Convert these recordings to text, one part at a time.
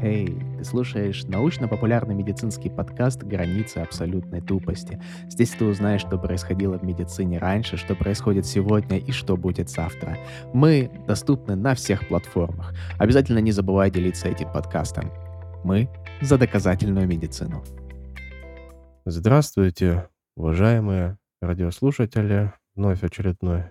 Эй, ты слушаешь научно-популярный медицинский подкаст «Границы абсолютной тупости». Здесь ты узнаешь, что происходило в медицине раньше, что происходит сегодня и что будет завтра. Мы доступны на всех платформах. Обязательно не забывай делиться этим подкастом. Мы за доказательную медицину. Здравствуйте, уважаемые радиослушатели. Вновь очередной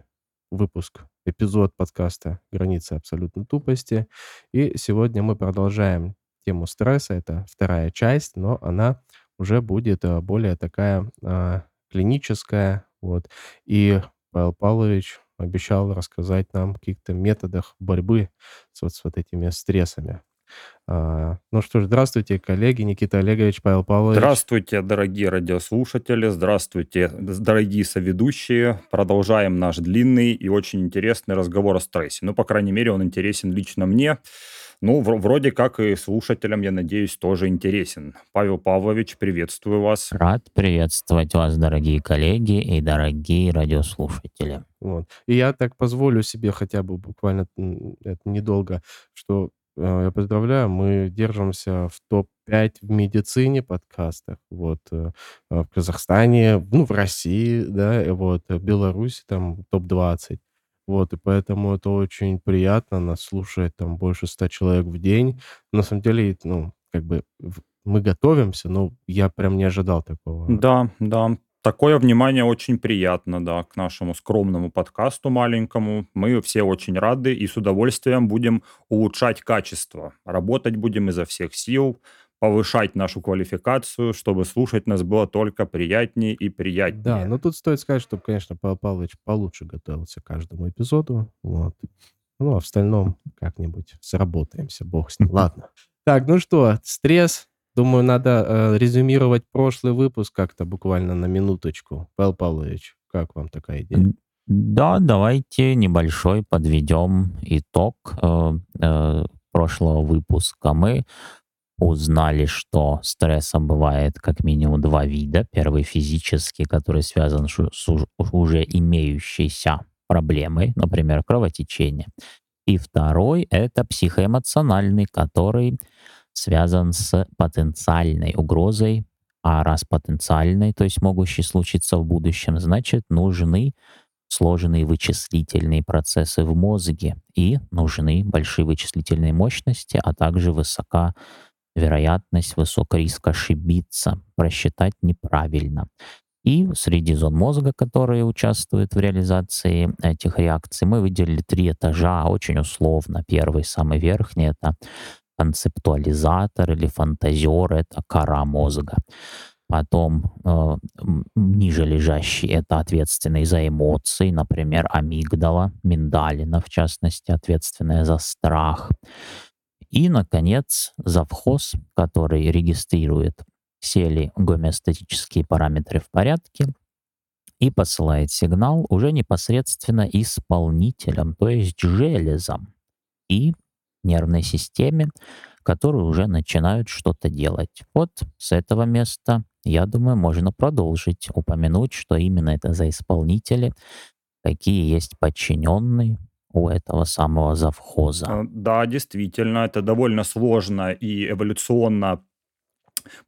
выпуск, эпизод подкаста «Границы абсолютной тупости». И сегодня мы продолжаем тему стресса. Это вторая часть, но она уже будет э, более такая а, клиническая. Вот. И Павел Павлович обещал рассказать нам о каких-то методах борьбы с вот, с вот этими стрессами. А, ну что ж, здравствуйте, коллеги, Никита Олегович, Павел Павлович. Здравствуйте, дорогие радиослушатели, здравствуйте, дорогие соведущие. Продолжаем наш длинный и очень интересный разговор о стрессе. Ну, по крайней мере, он интересен лично мне. Ну, вроде как и слушателям, я надеюсь, тоже интересен. Павел Павлович, приветствую вас. Рад приветствовать вас, дорогие коллеги и дорогие радиослушатели. Вот. И я так позволю себе хотя бы буквально это недолго, что я поздравляю, мы держимся в топ-5 в медицине подкастах. Вот э, в Казахстане, ну, в России, да, вот, в Беларуси там топ-20. Вот, и поэтому это очень приятно, нас слушает там больше ста человек в день. На самом деле, ну, как бы мы готовимся, но я прям не ожидал такого. Да, да. Такое внимание очень приятно, да, к нашему скромному подкасту маленькому. Мы все очень рады и с удовольствием будем улучшать качество. Работать будем изо всех сил, повышать нашу квалификацию, чтобы слушать нас было только приятнее и приятнее. Да, но тут стоит сказать, чтобы, конечно, Павел Павлович получше готовился к каждому эпизоду. Вот. Ну, а в остальном как-нибудь сработаемся, бог с ним. Ладно. Так, ну что, стресс. Думаю, надо э, резюмировать прошлый выпуск как-то буквально на минуточку. Павел Павлович, как вам такая идея? Да, давайте небольшой подведем итог э, э, прошлого выпуска. Мы узнали, что стресса бывает как минимум два вида. Первый физический, который связан с уже имеющейся проблемой, например, кровотечение. И второй — это психоэмоциональный, который связан с потенциальной угрозой. А раз потенциальной, то есть могущей случиться в будущем, значит, нужны сложные вычислительные процессы в мозге и нужны большие вычислительные мощности, а также высока вероятность, высок риск ошибиться, просчитать неправильно. И среди зон мозга, которые участвуют в реализации этих реакций, мы выделили три этажа, очень условно. Первый, самый верхний, это концептуализатор или фантазер, это кора мозга. Потом э, ниже лежащий это ответственный за эмоции, например, амигдала, миндалина, в частности, ответственная за страх. И, наконец, завхоз, который регистрирует все ли гомеостатические параметры в порядке и посылает сигнал уже непосредственно исполнителям, то есть железам и нервной системе, которые уже начинают что-то делать. Вот с этого места, я думаю, можно продолжить упомянуть, что именно это за исполнители, какие есть подчиненные, у этого самого завхоза. А, да, действительно, это довольно сложная и эволюционно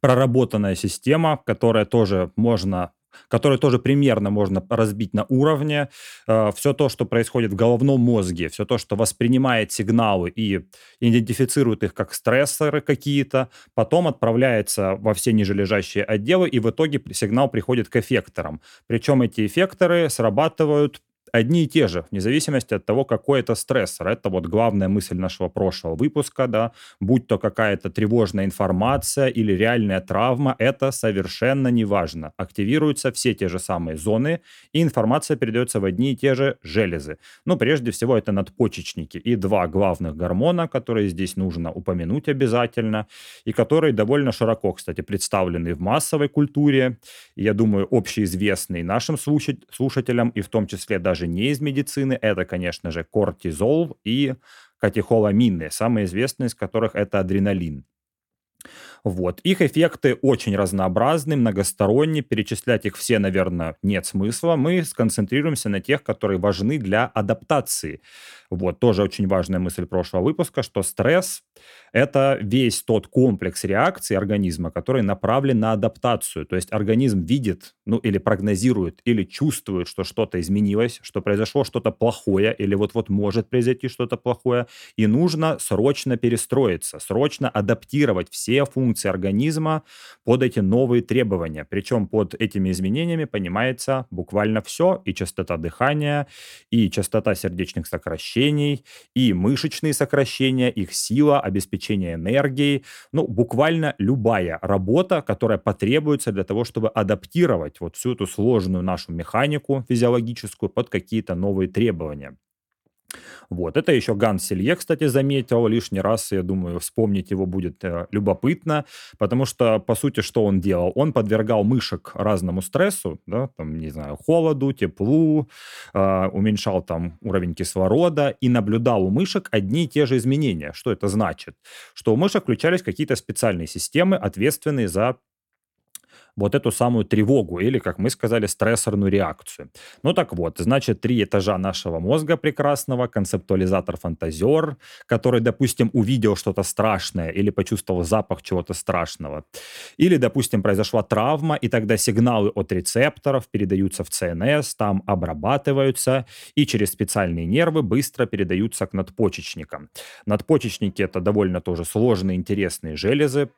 проработанная система, которая тоже можно которую тоже примерно можно разбить на уровне. Э, все то, что происходит в головном мозге, все то, что воспринимает сигналы и идентифицирует их как стрессоры какие-то, потом отправляется во все нижележащие отделы, и в итоге сигнал приходит к эффекторам. Причем эти эффекторы срабатывают одни и те же, вне зависимости от того, какой это стрессор. Это вот главная мысль нашего прошлого выпуска, да, будь то какая-то тревожная информация или реальная травма, это совершенно не важно. Активируются все те же самые зоны, и информация передается в одни и те же железы. Ну, прежде всего, это надпочечники и два главных гормона, которые здесь нужно упомянуть обязательно, и которые довольно широко, кстати, представлены в массовой культуре, я думаю, общеизвестные нашим слушателям, и в том числе даже даже не из медицины. Это, конечно же, кортизол и катехоламины, самые известные из которых это адреналин. Вот. Их эффекты очень разнообразны, многосторонние. Перечислять их все, наверное, нет смысла. Мы сконцентрируемся на тех, которые важны для адаптации. Вот, тоже очень важная мысль прошлого выпуска, что стресс – это весь тот комплекс реакций организма, который направлен на адаптацию. То есть организм видит, ну или прогнозирует, или чувствует, что что-то изменилось, что произошло что-то плохое, или вот-вот может произойти что-то плохое, и нужно срочно перестроиться, срочно адаптировать все функции организма под эти новые требования. Причем под этими изменениями понимается буквально все, и частота дыхания, и частота сердечных сокращений, и мышечные сокращения, их сила, обеспечение энергией. Ну, буквально любая работа, которая потребуется для того, чтобы адаптировать вот всю эту сложную нашу механику физиологическую под какие-то новые требования. Вот. Это еще Ган Селье, кстати, заметил лишний раз. Я думаю, вспомнить его будет э, любопытно, потому что, по сути, что он делал? Он подвергал мышек разному стрессу, да, там, не знаю, холоду, теплу, э, уменьшал там уровень кислорода и наблюдал у мышек одни и те же изменения. Что это значит? Что у мышек включались какие-то специальные системы, ответственные за вот эту самую тревогу или, как мы сказали, стрессорную реакцию. Ну так вот, значит, три этажа нашего мозга прекрасного, концептуализатор-фантазер, который, допустим, увидел что-то страшное или почувствовал запах чего-то страшного. Или, допустим, произошла травма, и тогда сигналы от рецепторов передаются в ЦНС, там обрабатываются и через специальные нервы быстро передаются к надпочечникам. Надпочечники — это довольно тоже сложные, интересные железы,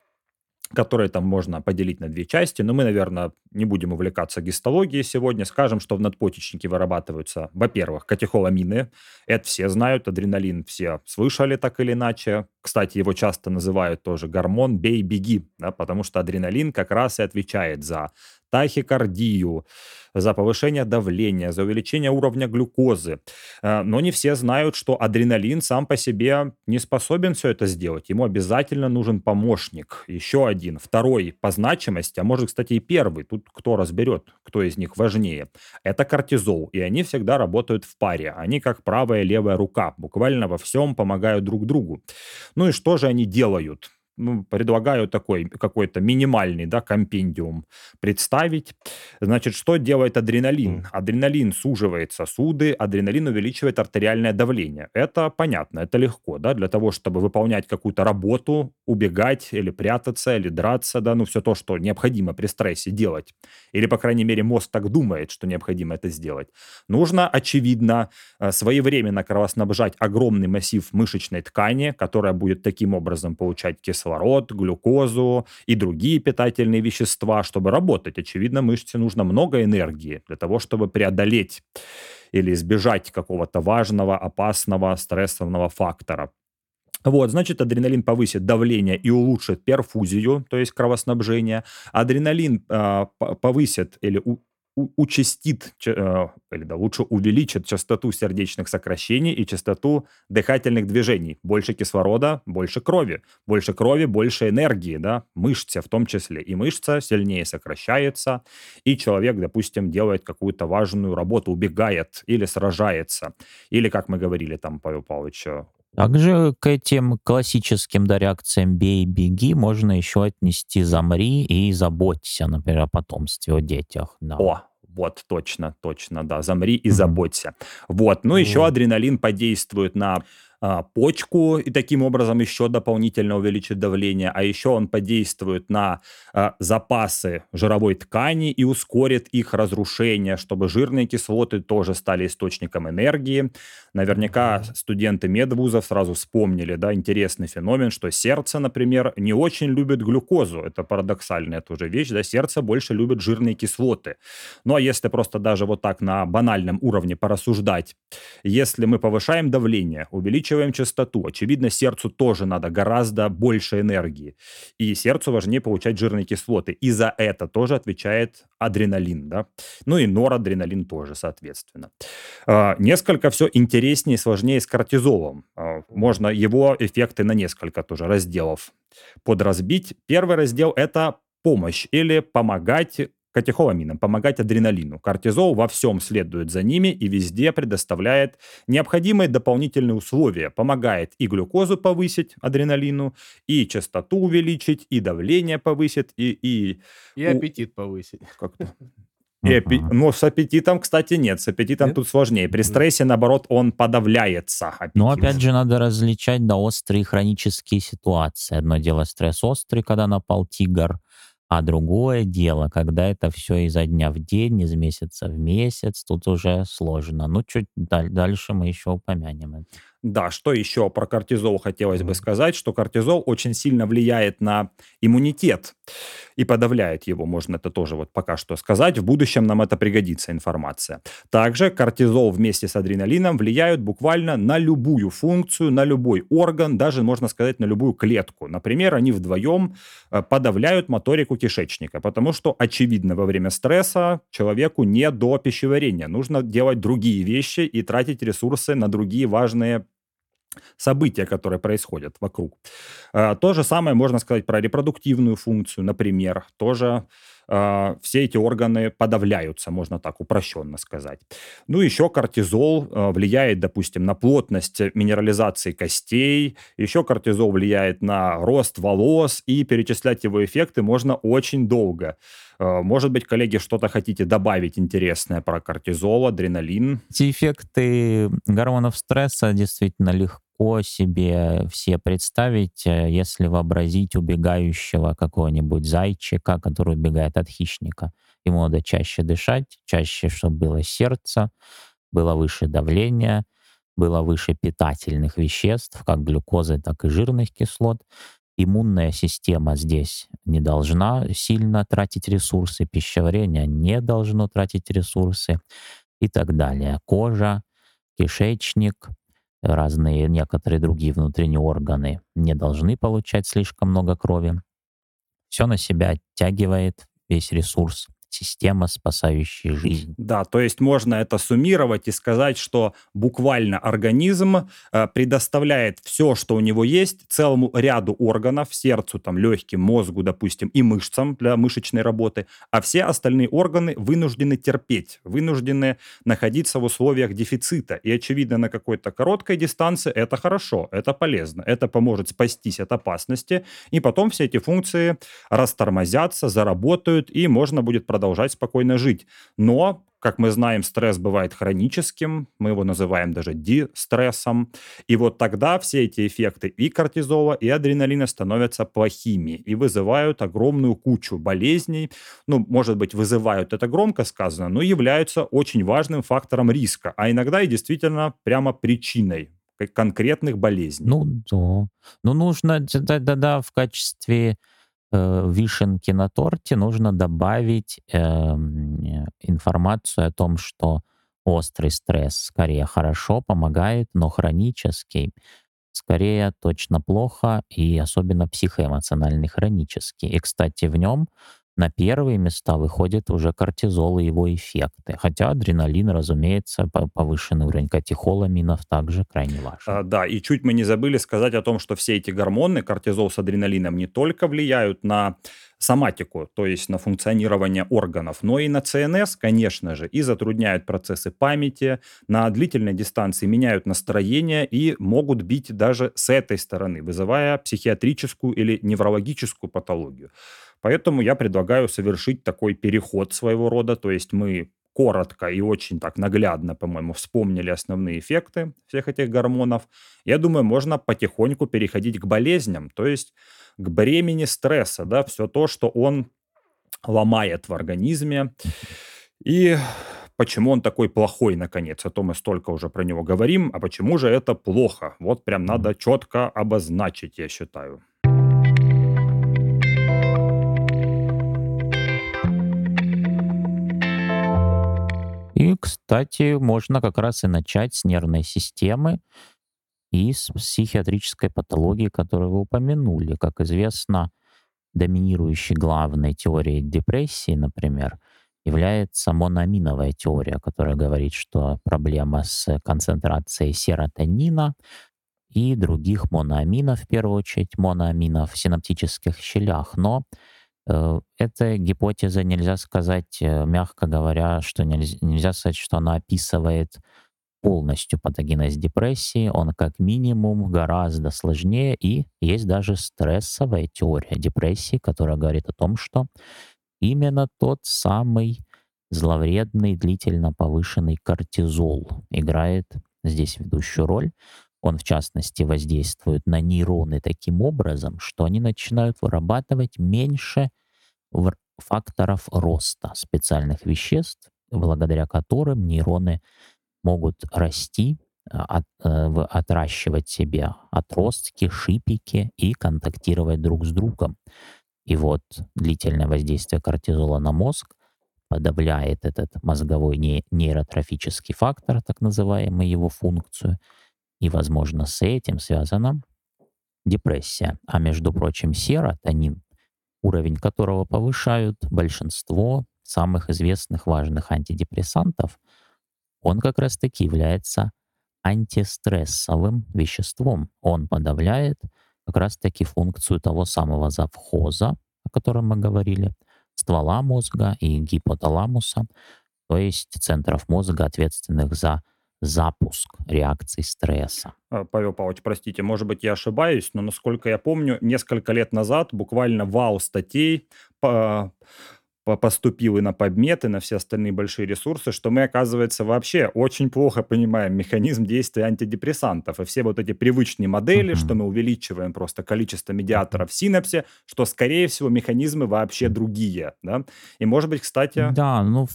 которые там можно поделить на две части. Но мы, наверное, не будем увлекаться гистологией сегодня. Скажем, что в надпочечнике вырабатываются, во-первых, катехоламины. Это все знают, адреналин все слышали так или иначе. Кстати, его часто называют тоже гормон «бей-беги», да, потому что адреналин как раз и отвечает за тахикардию, за повышение давления, за увеличение уровня глюкозы. Э, но не все знают, что адреналин сам по себе не способен все это сделать. Ему обязательно нужен помощник. Еще один, второй по значимости, а может, кстати, и первый. Тут кто разберет, кто из них важнее. Это кортизол. И они всегда работают в паре. Они как правая и левая рука. Буквально во всем помогают друг другу. Ну и что же они делают? Ну, предлагаю такой какой-то минимальный, да, компендиум представить. Значит, что делает адреналин? Адреналин суживает сосуды, адреналин увеличивает артериальное давление. Это понятно, это легко, да, для того, чтобы выполнять какую-то работу, убегать или прятаться, или драться, да, ну, все то, что необходимо при стрессе делать. Или, по крайней мере, мозг так думает, что необходимо это сделать. Нужно, очевидно, э, своевременно кровоснабжать огромный массив мышечной ткани, которая будет таким образом получать кислород кислород, глюкозу и другие питательные вещества, чтобы работать. Очевидно, мышце нужно много энергии для того, чтобы преодолеть или избежать какого-то важного, опасного, стрессового фактора. Вот, значит, адреналин повысит давление и улучшит перфузию, то есть кровоснабжение. Адреналин э, повысит или у, участит, э, или да, лучше увеличит частоту сердечных сокращений и частоту дыхательных движений. Больше кислорода, больше крови. Больше крови, больше энергии, да, мышцы в том числе. И мышца сильнее сокращается, и человек, допустим, делает какую-то важную работу, убегает или сражается. Или, как мы говорили там, Павел Павлович, э, также к этим классическим да, реакциям «бей, беги» можно еще отнести «замри» и «заботься», например, о потомстве, о детях. Да. О, вот, точно, точно, да, замри и заботься. Вот, ну еще адреналин подействует на а, почку и таким образом еще дополнительно увеличит давление, а еще он подействует на а, запасы жировой ткани и ускорит их разрушение, чтобы жирные кислоты тоже стали источником энергии. Наверняка студенты медвузов сразу вспомнили, да, интересный феномен, что сердце, например, не очень любит глюкозу. Это парадоксальная тоже вещь, да, сердце больше любит жирные кислоты. Ну, а если просто даже вот так на банальном уровне порассуждать, если мы повышаем давление, увеличиваем увеличиваем частоту. Очевидно, сердцу тоже надо гораздо больше энергии. И сердцу важнее получать жирные кислоты. И за это тоже отвечает адреналин. Да? Ну и норадреналин тоже, соответственно. А, несколько все интереснее и сложнее с кортизолом. А, можно его эффекты на несколько тоже разделов подразбить. Первый раздел – это помощь или помогать катехоламинам, помогать адреналину. Кортизол во всем следует за ними и везде предоставляет необходимые дополнительные условия. Помогает и глюкозу повысить, адреналину, и частоту увеличить, и давление повысить, и... И, и аппетит повысить. Как-то И аппе-. Но с аппетитом, кстати, нет. С аппетитом Нет? тут сложнее. При стрессе, наоборот, он подавляется, аппетит. Но опять же надо различать да, острые хронические ситуации. Одно дело стресс острый, когда напал тигр, а другое дело, когда это все изо дня в день, из месяца в месяц, тут уже сложно. Ну, чуть даль- дальше мы еще упомянем это. Да, что еще про кортизол хотелось бы сказать, что кортизол очень сильно влияет на иммунитет и подавляет его, можно это тоже вот пока что сказать. В будущем нам это пригодится информация. Также кортизол вместе с адреналином влияют буквально на любую функцию, на любой орган, даже можно сказать на любую клетку. Например, они вдвоем э, подавляют моторику кишечника, потому что, очевидно, во время стресса человеку не до пищеварения. Нужно делать другие вещи и тратить ресурсы на другие важные события, которые происходят вокруг. Э, То же самое можно сказать про репродуктивную функцию, например. Тоже э, все эти органы подавляются, можно так упрощенно сказать. Ну, еще кортизол э, влияет, допустим, на плотность минерализации костей, еще кортизол влияет на рост волос, и перечислять его эффекты можно очень долго. Э, Может быть, коллеги, что-то хотите добавить интересное про кортизол, адреналин? Эти эффекты гормонов стресса действительно легко себе все представить, э, если вообразить убегающего какого-нибудь зайчика, который убегает от хищника. Ему надо чаще дышать, чаще, чтобы было сердце, было выше давление, было выше питательных веществ, как глюкозы, так и жирных кислот. Иммунная система здесь не должна сильно тратить ресурсы, пищеварение не должно тратить ресурсы и так далее. Кожа, кишечник, разные некоторые другие внутренние органы не должны получать слишком много крови. Все на себя оттягивает весь ресурс. Система, спасающая жизнь. Да, то есть можно это суммировать и сказать, что буквально организм э, предоставляет все, что у него есть, целому ряду органов, сердцу, там, легким, мозгу, допустим, и мышцам для мышечной работы, а все остальные органы вынуждены терпеть, вынуждены находиться в условиях дефицита. И, очевидно, на какой-то короткой дистанции это хорошо, это полезно, это поможет спастись от опасности, и потом все эти функции растормозятся, заработают, и можно будет продолжать спокойно жить. Но, как мы знаем, стресс бывает хроническим, мы его называем даже дистрессом, и вот тогда все эти эффекты и кортизола, и адреналина становятся плохими и вызывают огромную кучу болезней. Ну, может быть, вызывают, это громко сказано, но являются очень важным фактором риска, а иногда и действительно прямо причиной конкретных болезней. Ну да. Ну нужно да-да-да в качестве э, вишенки на торте нужно добавить э, информацию о том, что острый стресс скорее хорошо помогает, но хронический скорее точно плохо, и особенно психоэмоциональный хронический. И, кстати, в нем на первые места выходит уже кортизол и его эффекты. Хотя адреналин, разумеется, по- повышенный уровень катехоламинов также крайне важен. А, да, и чуть мы не забыли сказать о том, что все эти гормоны, кортизол с адреналином, не только влияют на соматику, то есть на функционирование органов, но и на ЦНС, конечно же, и затрудняют процессы памяти, на длительной дистанции меняют настроение и могут бить даже с этой стороны, вызывая психиатрическую или неврологическую патологию. Поэтому я предлагаю совершить такой переход своего рода, то есть мы коротко и очень так наглядно, по-моему, вспомнили основные эффекты всех этих гормонов. Я думаю, можно потихоньку переходить к болезням, то есть к бремени стресса, да, все то, что он ломает в организме. И почему он такой плохой, наконец, а то мы столько уже про него говорим, а почему же это плохо? Вот прям надо четко обозначить, я считаю. И, кстати, можно как раз и начать с нервной системы и с психиатрической патологии, которую вы упомянули. Как известно, доминирующей главной теорией депрессии, например, является моноаминовая теория, которая говорит, что проблема с концентрацией серотонина и других моноаминов, в первую очередь моноаминов в синаптических щелях. Но Эта гипотеза нельзя сказать, э, мягко говоря, что нельзя, нельзя сказать, что она описывает полностью патогенез депрессии. Он как минимум гораздо сложнее. И есть даже стрессовая теория депрессии, которая говорит о том, что именно тот самый зловредный, длительно повышенный кортизол играет здесь ведущую роль. Он, в частности, воздействует на нейроны таким образом, что они начинают вырабатывать меньше факторов роста специальных веществ, благодаря которым нейроны могут расти, а, от, э, отращивать себе отростки, шипики и контактировать друг с другом. И вот длительное воздействие кортизола на мозг подавляет этот мозговой нейротрофический фактор, так называемый его функцию, и, возможно, с этим связана депрессия. А между прочим, серотонин, уровень которого повышают большинство самых известных важных антидепрессантов, он как раз-таки является антистрессовым веществом. Он подавляет как раз-таки функцию того самого завхоза, о котором мы говорили, ствола мозга и гипоталамуса, то есть центров мозга, ответственных за запуск реакций стресса. А, Павел Павлович, простите, может быть, я ошибаюсь, но, насколько я помню, несколько лет назад буквально вал статей по поступил и на и на все остальные большие ресурсы, что мы, оказывается, вообще очень плохо понимаем механизм действия антидепрессантов. И все вот эти привычные модели, mm-hmm. что мы увеличиваем просто количество медиаторов в синапсе, что, скорее всего, механизмы вообще другие. Да? И, может быть, кстати... Да, ну,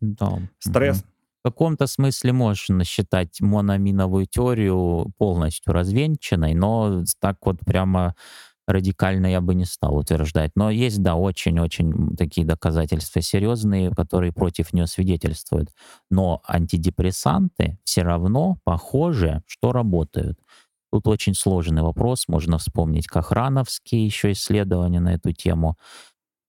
да. Стресс... Mm-hmm. Каком-то смысле можно считать мономиновую теорию полностью развенчанной, но так вот прямо радикально я бы не стал утверждать. Но есть, да, очень-очень такие доказательства серьезные, которые против нее свидетельствуют. Но антидепрессанты все равно похоже, что работают. Тут очень сложный вопрос. Можно вспомнить Кохрановские еще исследования на эту тему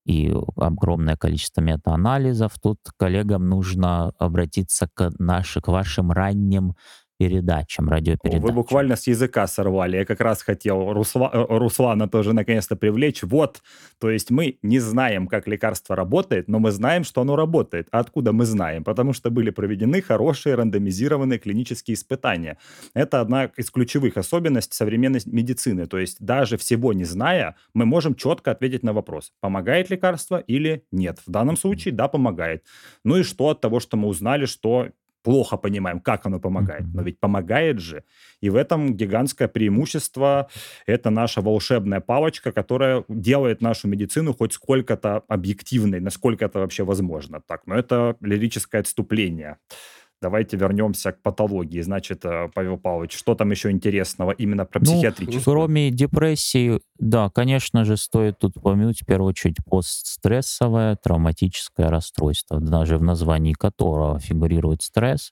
и огромное количество метаанализов. Тут коллегам нужно обратиться к, наши, к вашим ранним передачам, радиопередачам. Вы буквально с языка сорвали. Я как раз хотел Русла, э, Руслана тоже наконец-то привлечь. Вот, то есть мы не знаем, как лекарство работает, но мы знаем, что оно работает. А откуда мы знаем? Потому что были проведены хорошие рандомизированные клинические испытания. Это одна из ключевых особенностей современной медицины. То есть даже всего не зная, мы можем четко ответить на вопрос, помогает лекарство или нет. В данном случае, да, помогает. Ну и что от того, что мы узнали, что плохо понимаем, как оно помогает. Но ведь помогает же. И в этом гигантское преимущество. Это наша волшебная палочка, которая делает нашу медицину хоть сколько-то объективной, насколько это вообще возможно. Так, но это лирическое отступление. Давайте вернемся к патологии. Значит, э, Павел Павлович, что там еще интересного именно про психиатрическую? Ну, кроме депрессии, да, конечно же, стоит тут упомянуть в первую очередь постстрессовое травматическое расстройство, даже в названии которого фигурирует стресс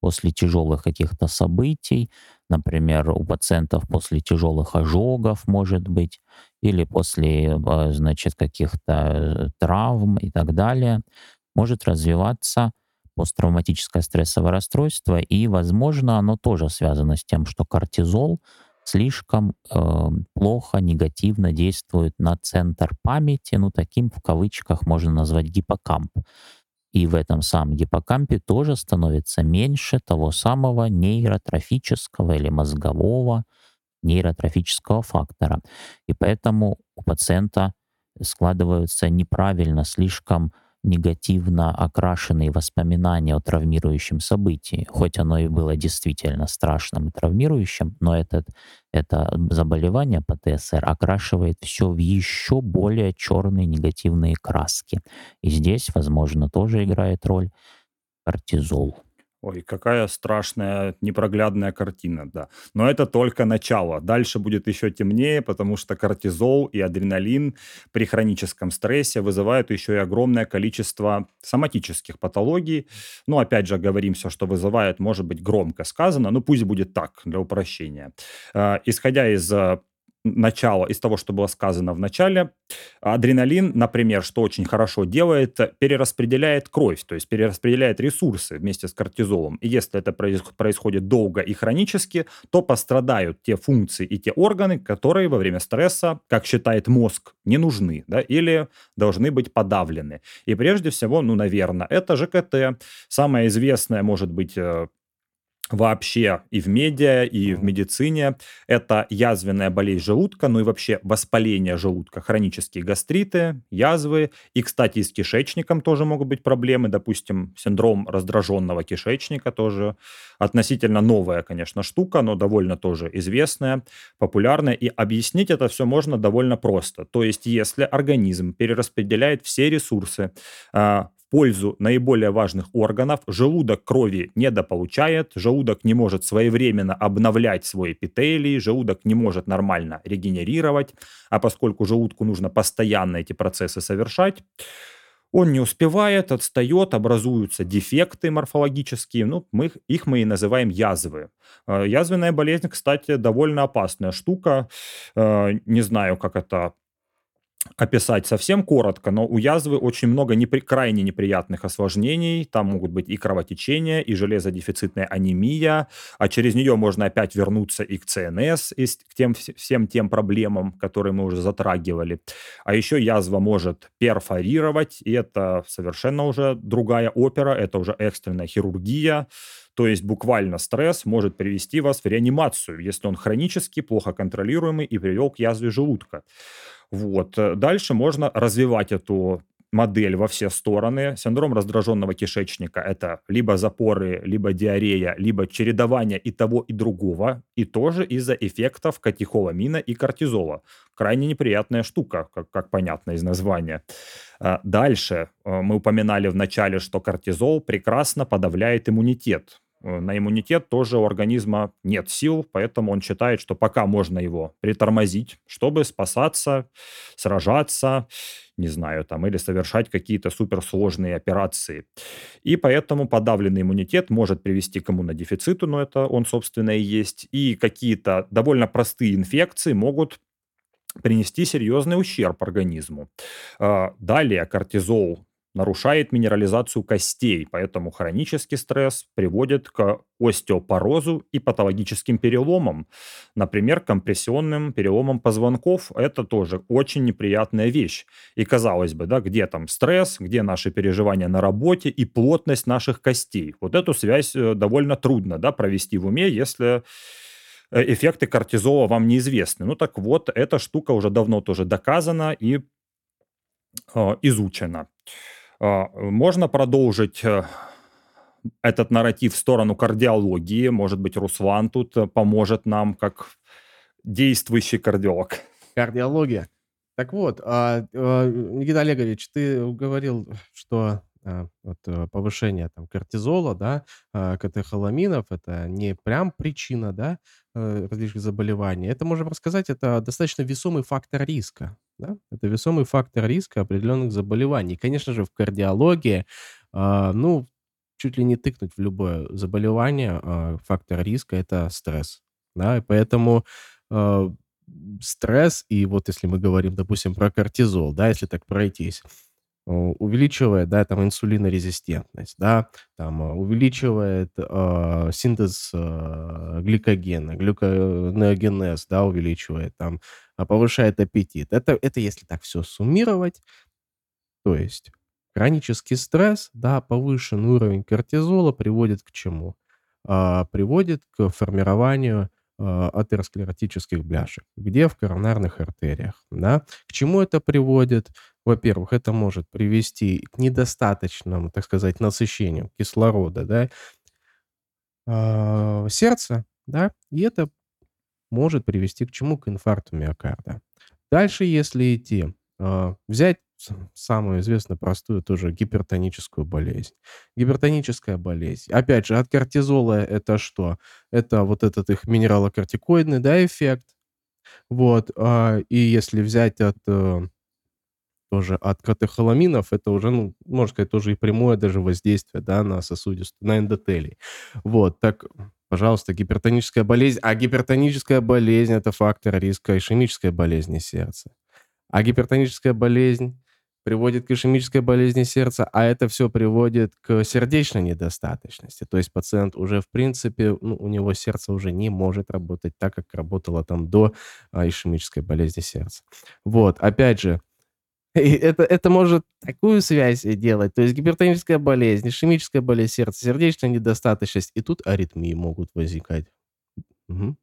после тяжелых каких-то событий, например, у пациентов после тяжелых ожогов, может быть, или после, э, значит, каких-то э, травм и так далее, может развиваться посттравматическое стрессовое расстройство, и, возможно, оно тоже связано с тем, что кортизол слишком э, плохо, негативно действует на центр памяти, ну, таким в кавычках можно назвать гиппокамп. И в этом самом гиппокампе тоже становится меньше того самого нейротрофического или мозгового нейротрофического фактора. И поэтому у пациента складываются неправильно, слишком негативно окрашенные воспоминания о травмирующем событии. Хоть оно и было действительно страшным и травмирующим, но этот, это заболевание ПТСР окрашивает все в еще более черные негативные краски. И здесь, возможно, тоже играет роль кортизол. Ой, какая страшная, непроглядная картина, да. Но это только начало. Дальше будет еще темнее, потому что кортизол и адреналин при хроническом стрессе вызывают еще и огромное количество соматических патологий. Ну, опять же, говорим все, что вызывает, может быть громко сказано, но пусть будет так, для упрощения. Э, исходя из э, начала, из того, что было сказано в начале, адреналин, например, что очень хорошо делает, перераспределяет кровь, то есть перераспределяет ресурсы вместе с кортизолом. И если это происходит долго и хронически, то пострадают те функции и те органы, которые во время стресса, как считает мозг, не нужны, да, или должны быть подавлены. И прежде всего, ну, наверное, это ЖКТ. Самое известное может быть э, вообще и в медиа, и в медицине. Это язвенная болезнь желудка, ну и вообще воспаление желудка, хронические гастриты, язвы. И, кстати, и с кишечником тоже могут быть проблемы. Допустим, синдром раздраженного кишечника тоже относительно новая, конечно, штука, но довольно тоже известная, популярная. И объяснить это все можно довольно просто. То есть, если организм перераспределяет все ресурсы а, пользу наиболее важных органов, желудок крови недополучает, желудок не может своевременно обновлять свой эпителий, желудок не может нормально регенерировать, а поскольку желудку нужно постоянно эти процессы совершать, он не успевает, отстает, образуются дефекты морфологические, ну, мы, их мы и называем язвы. Э, язвенная болезнь, кстати, довольно опасная штука. Э, не знаю, как это описать совсем коротко, но у язвы очень много непри- крайне неприятных осложнений. Там могут быть и кровотечение, и железодефицитная анемия, а через нее можно опять вернуться и к ЦНС, и к тем, всем тем проблемам, которые мы уже затрагивали. А еще язва может перфорировать, и это совершенно уже другая опера, это уже экстренная хирургия. То есть буквально стресс может привести вас в реанимацию, если он хронический, плохо контролируемый и привел к язве желудка. Вот. Э, дальше можно развивать эту модель во все стороны. Синдром раздраженного кишечника – это либо запоры, либо диарея, либо чередование и того, и другого, и тоже из-за эффектов катехоламина и кортизола. Крайне неприятная штука, как, как понятно из названия. А, дальше э, мы упоминали в начале, что кортизол прекрасно подавляет иммунитет. Э, на иммунитет тоже у организма нет сил, поэтому он считает, что пока можно его притормозить, чтобы спасаться, сражаться, не знаю, там, или совершать какие-то суперсложные операции. И поэтому подавленный иммунитет может привести к иммунодефициту, но это он, собственно, и есть. И какие-то довольно простые инфекции могут принести серьезный ущерб организму. А, далее кортизол нарушает минерализацию костей, поэтому хронический стресс приводит к остеопорозу и патологическим переломам. Например, компрессионным переломам позвонков. Это тоже очень неприятная вещь. И казалось бы, да, где там стресс, где наши переживания на работе и плотность наших костей. Вот эту связь э, довольно трудно да, провести в уме, если э, эффекты кортизола вам неизвестны. Ну так вот, эта штука уже давно тоже доказана и э, изучена. А, можно продолжить э, этот нарратив в сторону кардиологии. Может быть, Руслан тут э, поможет нам как действующий кардиолог. Кардиология. Так вот, а, а, Никита Олегович, ты говорил, что а, вот, э, повышение там, кортизола, да, катехоламинов, это не прям причина, да, различных заболеваний. Это, можем рассказать, это достаточно весомый фактор риска. Да? Это весомый фактор риска определенных заболеваний. Конечно же, в кардиологии, а, ну, чуть ли не тыкнуть в любое заболевание, а, фактор риска– это стресс. Да? И поэтому а, стресс, и вот если мы говорим, допустим, про кортизол, да, если так пройтись, увеличивает, да, там инсулинорезистентность, да, там увеличивает э, синтез э, гликогена, глюконеогенез, да, увеличивает, там повышает аппетит. Это, это если так все суммировать, то есть хронический стресс, да, повышенный уровень кортизола приводит к чему? А, приводит к формированию а, атеросклеротических бляшек. Где? В коронарных артериях. Да? К чему это приводит? Во-первых, это может привести к недостаточному, так сказать, насыщению кислорода да? э, сердца, да? и это может привести к чему? К инфаркту миокарда. Дальше, если идти, э, взять самую известную простую тоже гипертоническую болезнь. Гипертоническая болезнь. Опять же, от кортизола это что? Это вот этот их минералокортикоидный да, эффект. Вот. А, и если взять от э, тоже от катехоламинов, это уже, ну, можно сказать, тоже и прямое даже воздействие, да, на сосудистую, на эндотелий. Вот, так, пожалуйста, гипертоническая болезнь. А гипертоническая болезнь – это фактор риска ишемической болезни сердца. А гипертоническая болезнь приводит к ишемической болезни сердца, а это все приводит к сердечной недостаточности. То есть пациент уже, в принципе, ну, у него сердце уже не может работать так, как работало там до а, ишемической болезни сердца. Вот, опять же, И это, это может такую связь делать. То есть гипертоническая болезнь, ишемическая болезнь сердца, сердечная недостаточность. И тут аритмии могут возникать. Мгм.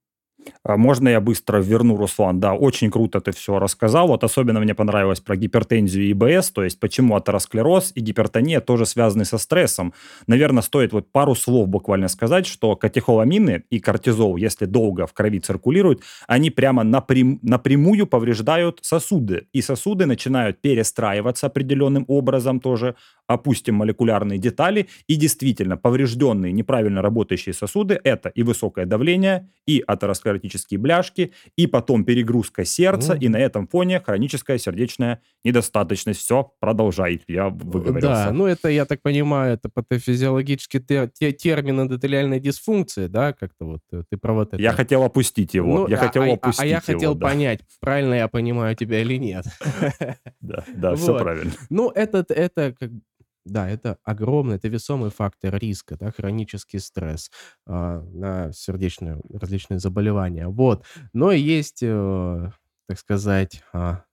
А можно я быстро верну, Руслан? Да, очень круто ты все рассказал. Вот особенно мне понравилось про гипертензию и ИБС, то есть почему атеросклероз и гипертония тоже связаны со стрессом. Наверное, стоит вот пару слов буквально сказать, что катехоламины и кортизол, если долго в крови циркулируют, они прямо напрям, напрямую повреждают сосуды. И сосуды начинают перестраиваться определенным образом тоже, опустим молекулярные детали, и действительно поврежденные, неправильно работающие сосуды – это и высокое давление, и атеросклеротические бляшки, и потом перегрузка сердца, Мгм. и на этом фоне хроническая сердечная недостаточность. Все, продолжай, я выговорился. Да, ну это, я так понимаю, это патофизиологический те- те- термин эндотелиальной дисфункции, да, как-то вот э, ты про вот это. Я хотел опустить его, Ну, я а- хотел а- а- опустить А я его, хотел да. понять, правильно я понимаю тебя или нет. Да, да, все правильно. Ну, этот, это как да, это огромный, это весомый фактор риска, да, хронический стресс а, на сердечные различные заболевания. Вот. Но есть, э, так сказать, а,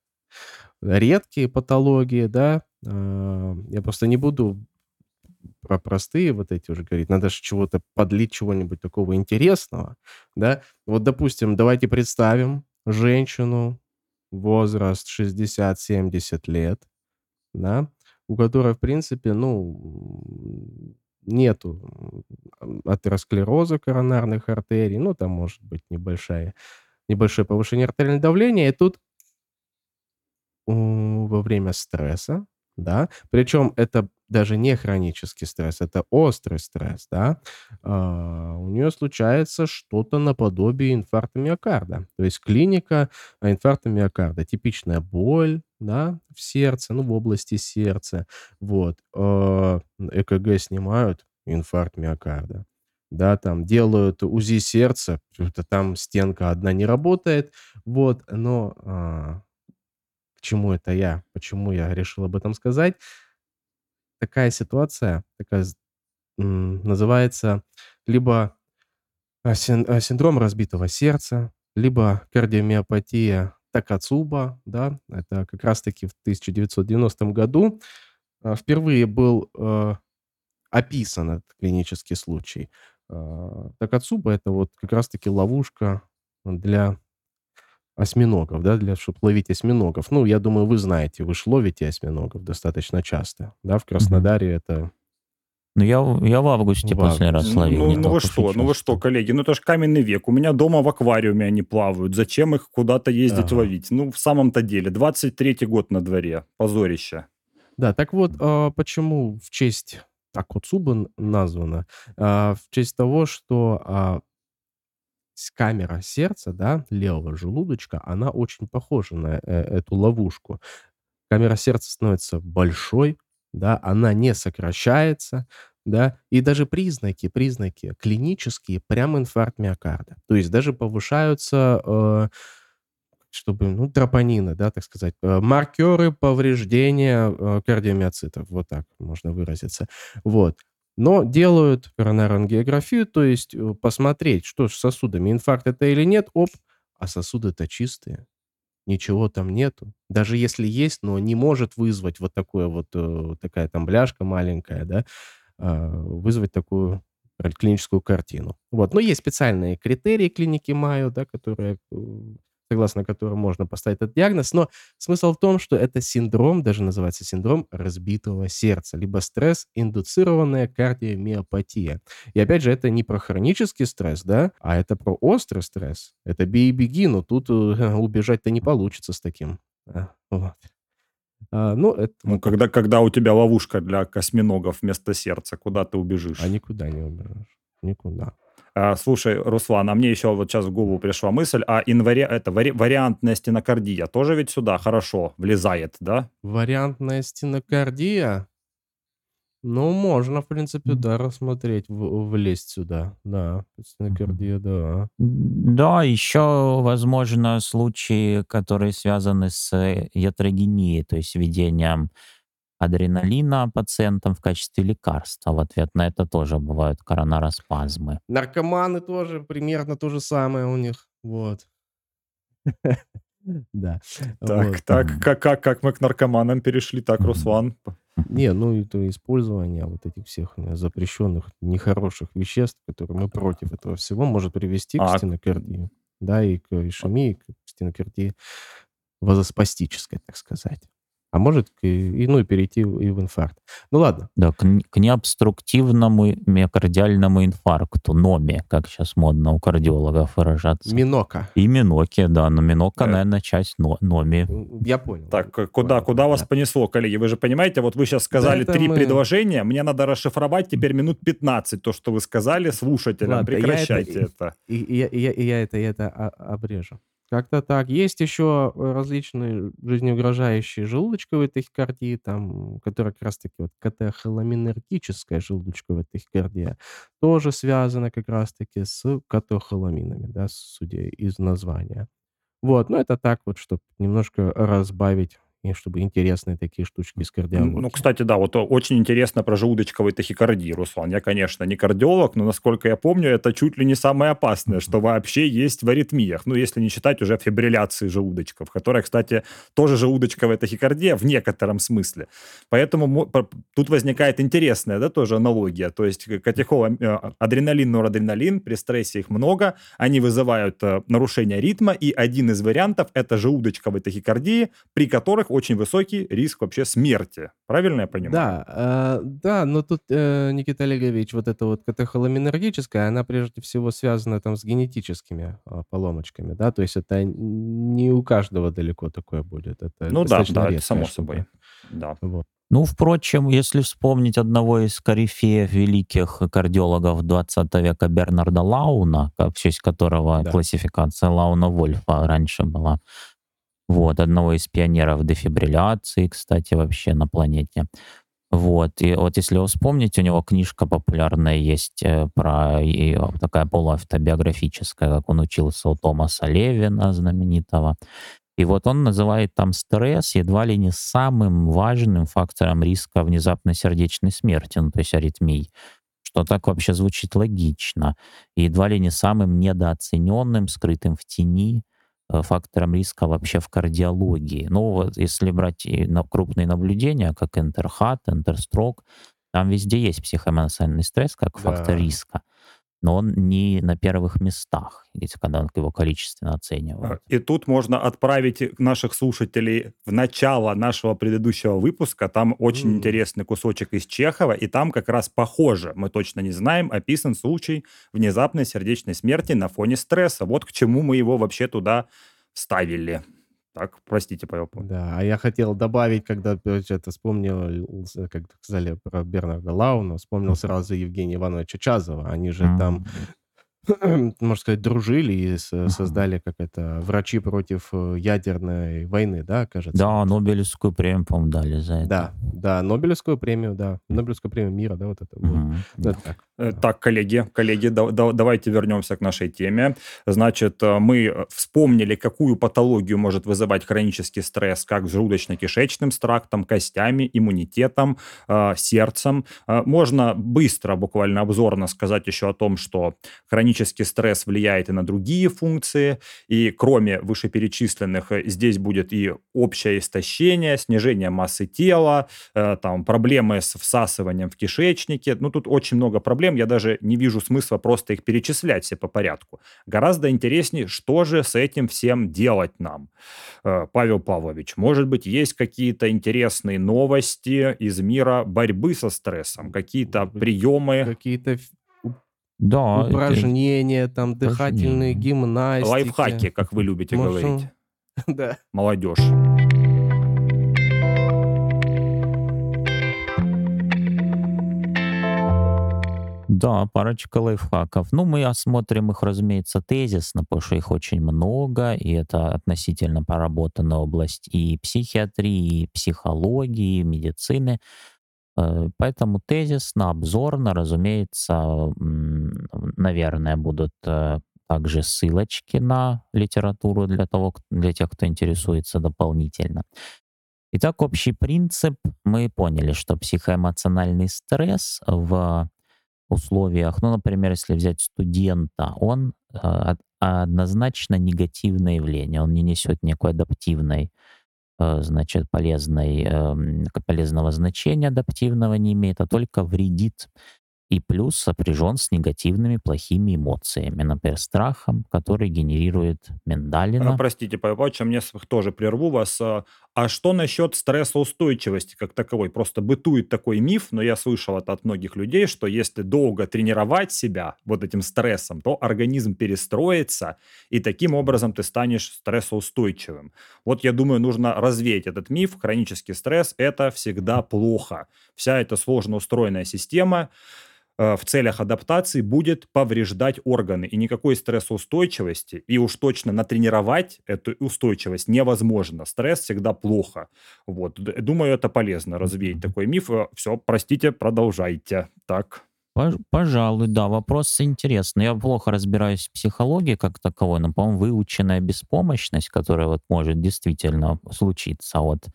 редкие патологии, да. А, я просто не буду про простые вот эти уже говорить. Надо же чего-то подлить, чего-нибудь такого интересного, да. Вот, допустим, давайте представим женщину, возраст 60-70 лет, да, у которой, в принципе, ну, нету атеросклероза коронарных артерий, ну, там может быть небольшая, небольшое повышение артериального давления, и тут во время стресса, да, причем это даже не хронический стресс, это острый стресс, да, а, у нее случается что-то наподобие инфаркта миокарда. То есть клиника а, инфаркта миокарда, типичная боль, да, в сердце, ну, в области сердца, вот, а, ЭКГ снимают, инфаркт миокарда, да, там делают УЗИ сердца, там стенка одна не работает, вот, но а, к чему это я? Почему я решил об этом сказать? Такая ситуация, такая, называется либо а, а, синдром разбитого сердца, либо кардиомиопатия Такацуба, да, это как раз-таки в 1990 году а, впервые был э, описан этот клинический случай. А, Такацуба это вот как раз-таки ловушка для осьминогов, да, для, чтобы ловить осьминогов. Ну, я думаю, вы знаете, вы же ловите осьминогов достаточно часто, да, в Краснодаре это... Ну, я, в- я в августе В последний раз августе. ловил. Ну, ну вы что, ну вы что, коллеги, ну это же каменный век. У меня дома в аквариуме они плавают. Зачем их куда-то ездить Ага. ловить? Ну, в самом-то деле, 23-й год на дворе. Позорище. Да, так вот, а, почему в честь Такацубы н- названо? А, В честь того, что а, камера сердца, да, левого желудочка, она очень похожа на э, эту ловушку. Камера сердца становится большой, да, она не сокращается, да, и даже признаки, признаки клинические, прям инфаркт миокарда. То есть даже повышаются, э, чтобы, ну, тропонины, да, так сказать, э, маркеры повреждения э, кардиомиоцитов, вот так можно выразиться. Вот. Но делают коронарангиографию, то есть э, посмотреть, что с сосудами, инфаркт это или нет, оп, а сосуды-то чистые ничего там нету. Даже если есть, но не может вызвать вот такое вот, э, такая там бляшка маленькая, да, а, вызвать такую клиническую картину. Вот. Но есть специальные критерии клиники Майо, да, которые, э, согласно которым можно поставить этот диагноз. Но смысл в том, что это синдром, даже называется синдром разбитого сердца, либо стресс-индуцированная кардиомиопатия. И опять же, это не про хронический стресс, да, а это про острый стресс. Это бей и беги, но тут э, убежать-то не получится с таким. А, вот. А, ну, это Ну, когда, когда у тебя ловушка для косминогов вместо сердца, куда ты убежишь? А никуда не убежишь. Никуда. А, слушай, Руслан, а мне еще вот сейчас в голову пришла мысль, а инвари... это, вари... вариантная стенокардия тоже ведь сюда хорошо влезает, да? Вариантная стенокардия. Ну, можно, в принципе, да, рассмотреть, в- влезть сюда. Да, стенокардия, да. Да, еще, возможно, случаи, которые связаны с э, ятрогенией, то есть введением адреналина пациентам в качестве лекарства. В ответ на это тоже бывают коронароспазмы. Наркоманы тоже примерно то же самое у них. Вот. Да. Так, Вот. так, как, как, как мы к наркоманам перешли, так. Руслан. Не, ну это использование вот этих всех э, запрещенных, нехороших веществ, которые мы против этого всего, может привести к А, стенокардии, да, и к ишемии, к стенокардии вазоспастической, так сказать. А может, и, ну, и перейти и в инфаркт. Ну ладно, Да, к, к необструктивному миокардиальному инфаркту, НОМе, как сейчас модно у кардиологов выражаться. Минока. И Миноке, да, но Минока, Э. наверное, часть но, НОМи. Я понял. Так, куда, Ладно, куда вас да. понесло, коллеги? Вы же понимаете, вот вы сейчас сказали это три мы- предложения, мне надо расшифровать теперь минут 15 то, что вы сказали слушателям. Ладно, я Прекращайте это- это. И, и я, и я- и я это, я это обрежу. Как-то так. Есть еще э, различные жизнеугрожающие желудочковые тахикардии, там, которые как раз-таки вот катехоламинергическая желудочковая тахикардия, тоже связана как раз-таки с катехоламинами, да, судя из названия. Вот, ну это так вот, чтобы немножко разбавить, и чтобы интересные такие штучки из кардиологии. Ну, кстати, да, вот очень интересно про желудочковые тахикардии, Руслан. Я, конечно, не кардиолог, но, насколько я помню, это чуть ли не самое опасное, что вообще есть в аритмиях. Ну, если не считать уже фибрилляции желудочков, которая, кстати, тоже желудочковая тахикардия в некотором смысле. Поэтому тут возникает интересная, да, тоже аналогия. То есть катехол, э, адреналин, норадреналин, при стрессе их много, они вызывают э, нарушение ритма, и один из вариантов – это желудочковые тахикардии, при которых очень высокий риск вообще смерти. Правильно я понимаю? Да, э, да, но тут, э, Никита Олегович, вот эта вот катехоламинергическая, она прежде всего связана там с генетическими а, поломочками, да, то есть это не у каждого далеко такое будет. Это Ну да, достаточно да, это само штука. собой. Да. Вот. Ну, впрочем, если вспомнить одного из корифеев великих кардиологов 20 века Бернарда Лауна, в честь которого Да. классификация Лауна-Вольфа раньше была, вот, одного из пионеров дефибрилляции, кстати, вообще на планете. Вот, и вот если вы вспомните, у него книжка популярная есть э, про и, такая полуавтобиографическая, как он учился у Томаса Левина знаменитого. И вот он называет там стресс едва ли не самым важным фактором риска внезапной сердечной смерти, ну, то есть аритмий, что так вообще звучит логично. И едва ли не самым недооцененным, скрытым в тени фактором риска вообще в кардиологии. Ну вот если брать на крупные наблюдения, как Энтерхат, Энтерстрок, там везде есть психоэмоциональный стресс как фактор Да. риска, но он не на первых местах, если когда его количественно оценивают. И тут можно отправить наших слушателей в начало нашего предыдущего выпуска. Там очень М. интересный кусочек из Чехова, и там как раз похоже, мы точно не знаем, описан случай внезапной сердечной смерти на фоне стресса. Вот к чему мы его вообще туда ставили. Так, простите, Павел. Павлович. Да, а я хотел добавить, когда э, это вспомнил, л- с- как сказали про Бернарда Лауна, вспомнил сразу Евгения Ивановича Чазова. Они же там М. можно сказать, дружили и Мгм. создали как это врачи против э, ядерной войны, да, кажется. Да, Нобелевскую премию, по-моему, дали за это. Да, да, Нобелевскую премию, да, Нобелевскую премию мира, да, вот это. вот. Это так. Э, Так, коллеги, коллеги, да- да- давайте вернемся к нашей теме. Значит, э, мы э, вспомнили, какую патологию может вызывать хронический стресс, как с желудочно-кишечным трактом, костями, иммунитетом, э, сердцем. Э, Можно быстро, буквально обзорно сказать еще о том, что хронический стресс влияет и на другие функции, и кроме вышеперечисленных, э, здесь будет и общее истощение, снижение массы тела, э, там проблемы с всасыванием в кишечнике. Ну, тут очень много проблем, я даже не вижу смысла просто их перечислять все по порядку. Гораздо интереснее, что же с этим всем делать нам. Э, Павел Павлович, может быть, есть какие-то интересные новости из мира борьбы со стрессом, какие-то приемы, Какие-то Да, это- упражнения, там, дыхательные гимнастики. лайфхаки, как вы любите Можем- говорить, Да. молодежь. Да, парочка лайфхаков. Ну, мы осмотрим их, разумеется, тезисно, потому что их очень много, и это относительно проработанная область и психиатрии, и психологии, и медицины. Э, Поэтому тезисно, обзорно, разумеется, м, наверное, будут э, также ссылочки на литературу для, того, для тех, кто интересуется дополнительно. Итак, общий принцип. Мы поняли, что психоэмоциональный стресс в условиях, ну, например, если взять студента, он а, однозначно негативное явление. Он не несет никакой адаптивной, э, значит, полезной, эм, полезного значения адаптивного не имеет, а только вредит и плюс сопряжен с негативными плохими эмоциями, например, страхом, который генерирует А, миндалина. Простите, Павел Павлович, а мне тоже прерву вас. А а что насчет стрессоустойчивости как таковой? Просто бытует такой миф, но я слышал это от многих людей, что если долго тренировать себя вот этим стрессом, то организм перестроится, и таким образом ты станешь стрессоустойчивым. Вот я думаю, нужно развеять этот миф. Хронический стресс – это всегда плохо. Вся эта сложно устроенная система в целях адаптации будет повреждать органы. И никакой стрессоустойчивости, и уж точно натренировать эту устойчивость невозможно. Стресс всегда плохо. Вот. Думаю, это полезно развеять такой миф. Все, простите, продолжайте. Так. Пож- Пожалуй, да, вопрос интересный. Я плохо разбираюсь в психологии как таковой, но, по-моему, выученная беспомощность, которая вот может действительно случиться от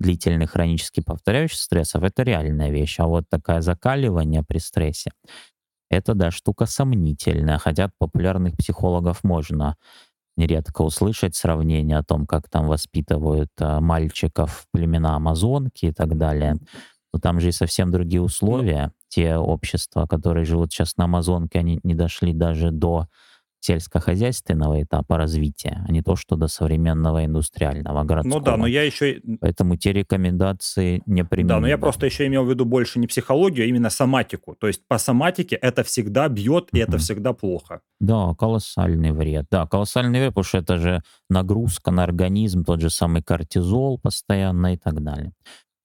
длительных хронически повторяющих стрессов, это реальная вещь. А вот такое закаливание при стрессе, это, да, штука сомнительная. Хотя от популярных психологов можно нередко услышать сравнение о том, как там воспитывают а, мальчиков племена Амазонки и так далее. Но там же и совсем другие условия. Те общества, которые живут сейчас на Амазонке, они не дошли даже до сельскохозяйственного этапа развития, а не то, что до современного индустриального, городского. Ну да, но я еще... Поэтому те рекомендации не Да, но я просто еще имел в виду больше не психологию, а именно соматику. То есть по соматике это всегда бьет, и это Мгм. всегда плохо. Да, колоссальный вред. Да, колоссальный вред, потому что это же нагрузка на организм, тот же самый кортизол постоянно и так далее.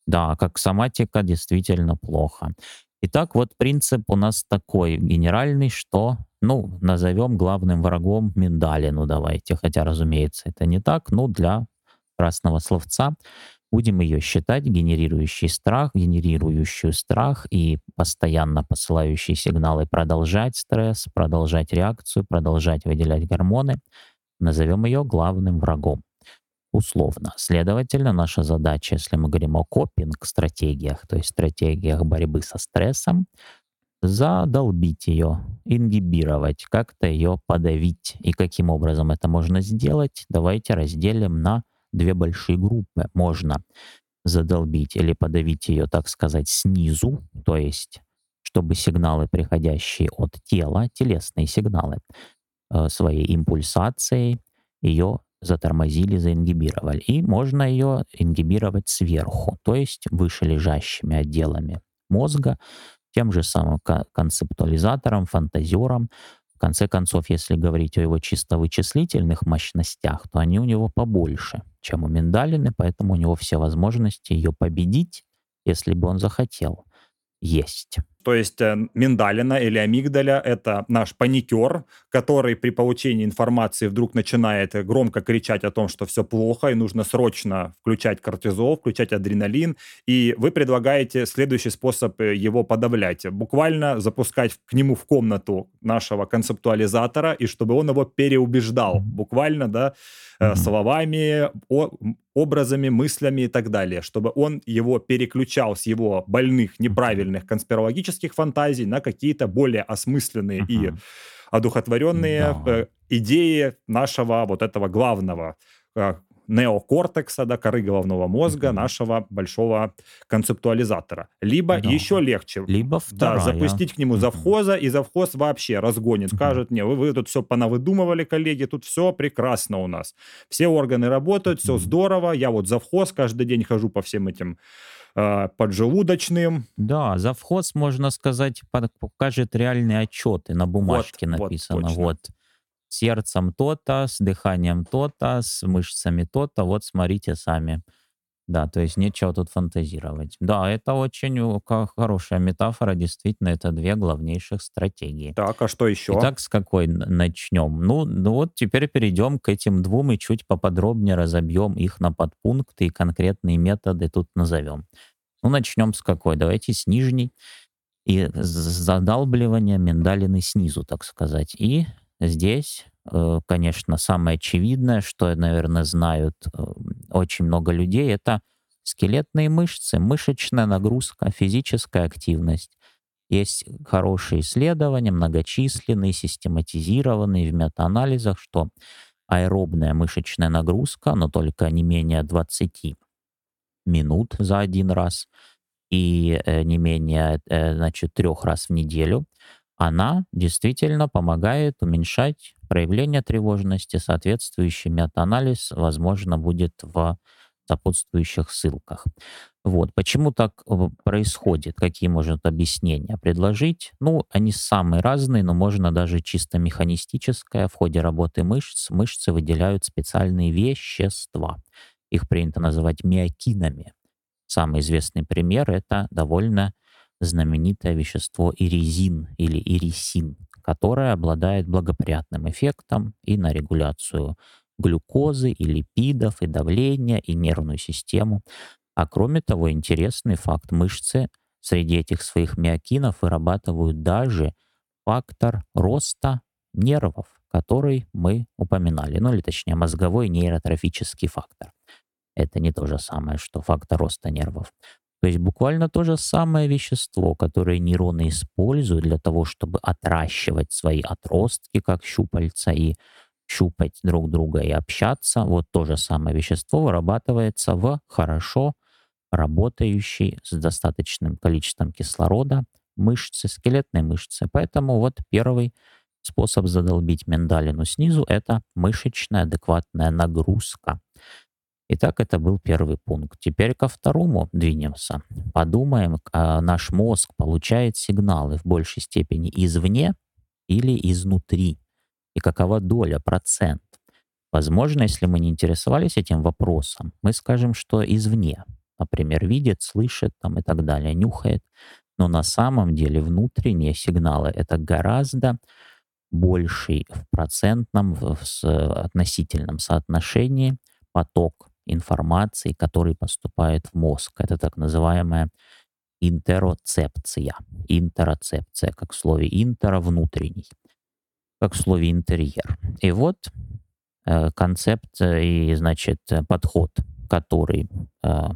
Да, как соматика действительно плохо. Итак, вот принцип у нас такой генеральный, что, ну, назовем главным врагом миндалину давайте, хотя, разумеется, это не так, но для красного словца будем ее считать генерирующий страх, генерирующую страх и постоянно посылающие сигналы продолжать стресс, продолжать реакцию, продолжать выделять гормоны. Назовем ее главным врагом условно. Следовательно, наша задача, если мы говорим о копинг-стратегиях, то есть стратегиях борьбы со стрессом, задолбить ее, ингибировать, как-то ее подавить. И каким образом это можно сделать, давайте разделим на две большие группы. Можно задолбить или подавить ее, так сказать, снизу, то есть чтобы сигналы, приходящие от тела, телесные сигналы, э, своей импульсацией ее затормозили, заингибировали. И можно ее ингибировать сверху, то есть выше лежащими отделами мозга, тем же самым ко- концептуализатором, фантазером. В конце концов, если говорить о его чисто вычислительных мощностях, то они у него побольше, чем у миндалины, поэтому у него все возможности ее победить, если бы он захотел, есть. То есть э, миндалина или амигдаля – это наш паникер, который при получении информации вдруг начинает громко кричать о том, что все плохо, и нужно срочно включать кортизол, включать адреналин. И вы предлагаете следующий способ э, его подавлять. Буквально запускать к нему в комнату нашего концептуализатора, и чтобы он его переубеждал. Буквально, да, э, словами, о- образами, мыслями и так далее. Чтобы он его переключал с его больных, неправильных конспирологических фантазий на какие-то более осмысленные и Мгм. одухотворенные Да. э, идеи нашего вот этого главного э, неокортекса, да, коры головного мозга, Мгм. нашего большого концептуализатора. Либо Да. еще легче. Либо Да, запустить к нему завхоза, и завхоз вообще разгонит, скажет, не, вы, вы тут все понавыдумывали, коллеги, тут все прекрасно у нас. Все органы работают, все Мгм. здорово, я вот завхоз, каждый день хожу по всем этим э, поджелудочным. Да, завхоз, можно сказать, покажет реальные отчеты. На бумажке вот, написано. точно. Вот, с сердцем то-то, с дыханием то-то, с мышцами то-то. Вот смотрите сами. Да, то есть нечего тут фантазировать. Да, это очень хорошая метафора. Действительно, это две главнейших стратегии. Так, а что еще? Итак, с какой начнем? Ну, ну вот теперь перейдем к этим двум и чуть поподробнее разобьем их на подпункты и конкретные методы тут назовем. Ну, начнем с какой? Давайте с нижней. И с задалбливания миндалины снизу, так сказать. И здесь, э, конечно, самое очевидное, что, наверное, знают э, очень много людей, это скелетные мышцы, мышечная нагрузка, физическая активность. есть хорошие исследования, многочисленные, систематизированные в метаанализах, что аэробная мышечная нагрузка, но только не менее 20 минут за один раз и э, не менее значит, трех раз в неделю, она действительно помогает уменьшать проявление тревожности. Соответствующий метаанализ, возможно, будет в сопутствующих ссылках. Вот. Почему так э, происходит? Какие может объяснения предложить? Ну, они самые разные, но можно даже чисто механистическое. В ходе работы мышц мышцы выделяют специальные вещества. Их принято называть миокинами. Самый известный пример — это довольно знаменитое вещество иризин или ирисин, которое обладает благоприятным эффектом и на регуляцию глюкозы и липидов, и давления, и нервную систему. А кроме того, интересный факт, мышцы среди этих своих миокинов вырабатывают даже фактор роста нервов, который мы упоминали, ну или точнее мозговой нейротрофический фактор. Это не то же самое, что фактор роста нервов. То есть буквально то же самое вещество, которое нейроны используют для того, чтобы отращивать свои отростки, как щупальца, и щупать друг друга и общаться. Вот то же самое вещество вырабатывается в хорошо работающей с достаточным количеством кислорода мышцы, скелетной мышцы. Поэтому вот первый способ задолбить миндалину снизу — это мышечная адекватная нагрузка. Итак, это был первый пункт. Теперь ко второму двинемся. Подумаем, а наш мозг получает сигналы в большей степени извне или изнутри и какова доля, процент. Возможно, если мы не интересовались этим вопросом, мы скажем, что извне. Например, видит, слышит там, и так далее, нюхает. Но на самом деле внутренние сигналы — это гораздо больший в процентном, в, относительном соотношении поток информации, который поступает в мозг. Это так называемая интероцепция. Интероцепция, как в слове интеро — внутренний как в слове интерьер. И вот э, концепт и, значит, подход, который э,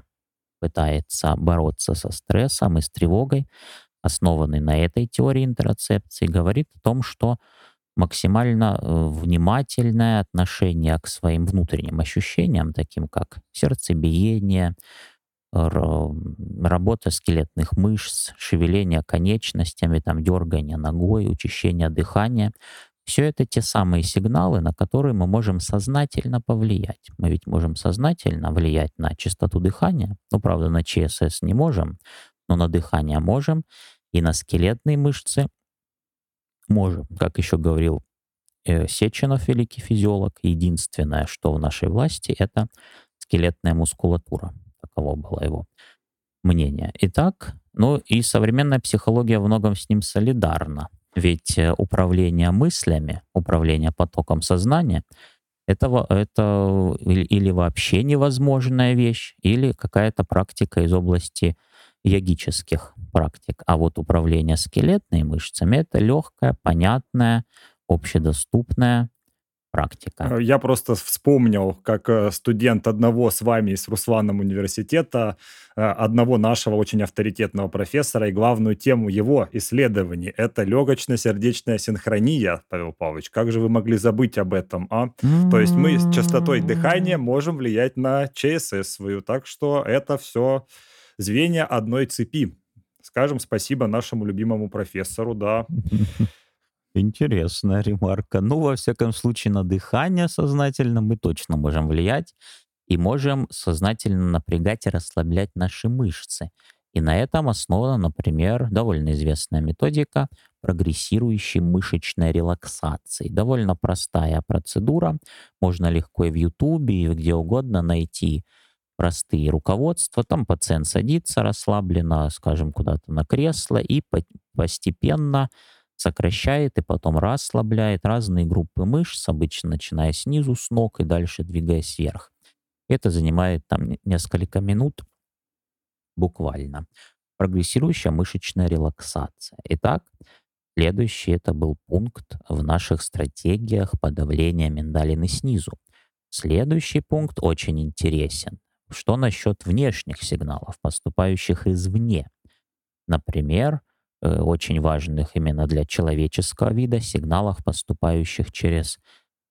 пытается бороться со стрессом и с тревогой, основанный на этой теории интерцепции, говорит о том, что максимально э, внимательное отношение к своим внутренним ощущениям, таким как сердцебиение, работа скелетных мышц, шевеление конечностями, там, дергание ногой, учащение дыхания, все это те самые сигналы, на которые мы можем сознательно повлиять. Мы ведь можем сознательно влиять на частоту дыхания. Ну, правда, на ЧСС не можем, но на дыхание можем. И на скелетные мышцы можем. Как еще говорил э, Сеченов, великий физиолог, единственное, что в нашей власти, это скелетная мускулатура. Таково было его мнение. Итак, ну и современная психология в многом с ним солидарна. Ведь э, управление мыслями, управление потоком сознания это, это или вообще невозможная вещь, или какая-то практика из области йогических практик. А вот управление скелетными мышцами — это легкая, понятная, общедоступная практика. Э, я просто вспомнил, как э, студент одного с вами из Русланом университета, э, одного нашего очень авторитетного профессора, и главную тему его исследований — это легочно-сердечная синхрония, Павел Павлович. Как же вы могли забыть об этом, а? То есть мы с частотой дыхания можем влиять на ЧСС свою, так что это все звенья одной цепи. Скажем спасибо нашему любимому профессору, да. Интересная ремарка. Ну, во всяком случае, на дыхание сознательно мы точно можем влиять и можем сознательно напрягать и расслаблять наши мышцы. И на этом основана, например, довольно известная методика прогрессирующей мышечной релаксации. Довольно простая процедура. Можно легко и в Ютубе, и где угодно найти простые руководства. Там пациент садится расслабленно, скажем, куда-то на кресло и постепенно сокращает и потом расслабляет разные группы мышц, обычно начиная снизу с ног и дальше двигаясь вверх. Это занимает там несколько минут буквально. Прогрессирующая мышечная релаксация. Итак, следующий это был пункт в наших стратегиях подавления миндалины снизу. Следующий пункт очень интересен. Что насчет внешних сигналов, поступающих извне? Например, э, очень важных именно для человеческого вида сигналах, поступающих через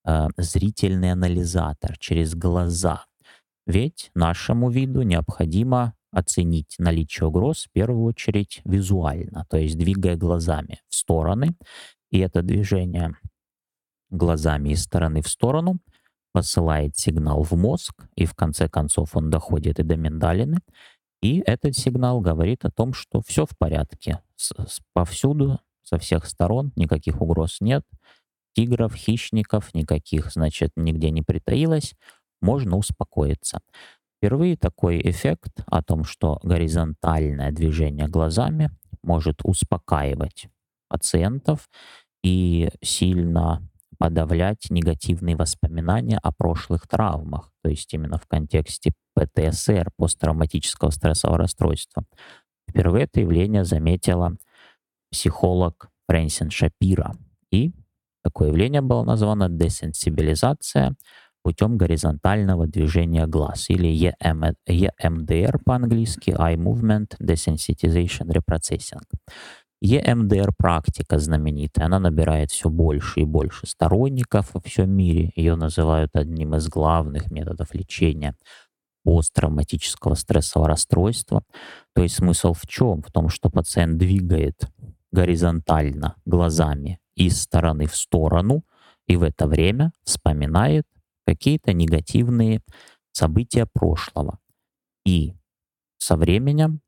э, зрительный анализатор, через глаза. Ведь нашему виду необходимо оценить наличие угроз в первую очередь визуально, то есть двигая глазами в стороны. И это движение глазами из стороны в сторону посылает сигнал в мозг, и в конце концов он доходит и до миндалины. И этот сигнал говорит о том, что все в порядке. С, с, повсюду, со всех сторон, никаких угроз нет. Тигров, хищников никаких, значит, нигде не притаилось. Можно успокоиться. Впервые такой эффект о том, что горизонтальное движение глазами может успокаивать пациентов и сильно подавлять негативные воспоминания о прошлых травмах, то есть именно в контексте ПТСР, посттравматического стрессового расстройства. Впервые это явление заметила психолог Фрэнсин Шапира. И такое явление было названо десенсибилизация путем горизонтального движения глаз, или EMDR по-английски, Eye Movement Desensitization Reprocessing. EMDR практика знаменитая, она набирает все больше и больше сторонников во всем мире. Ее называют одним из главных методов лечения посттравматического стрессового расстройства. То есть смысл в чем? В том, что пациент двигает горизонтально глазами из стороны в сторону и в это время вспоминает какие-то негативные события прошлого. И со временем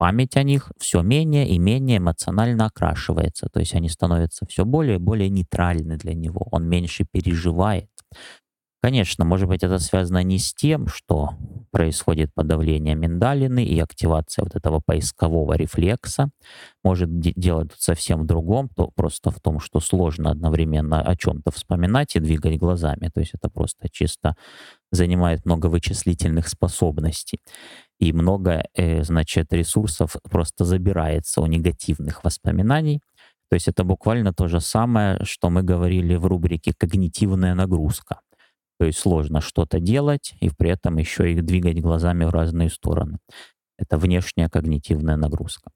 память о них все менее и менее эмоционально окрашивается. То есть они становятся все более и более нейтральны для него. Он меньше переживает. Конечно, может быть, это связано не с тем, что происходит подавление миндалины и активация вот этого поискового рефлекса. Может, дело тут совсем в другом, то просто в том, что сложно одновременно о чем-то вспоминать и двигать глазами. То есть это просто чисто занимает много вычислительных способностей. И много, э, значит, ресурсов просто забирается у негативных воспоминаний. То есть это буквально то же самое, что мы говорили в рубрике «когнитивная нагрузка». То есть сложно что-то делать и при этом еще их двигать глазами в разные стороны. Это внешняя когнитивная нагрузка.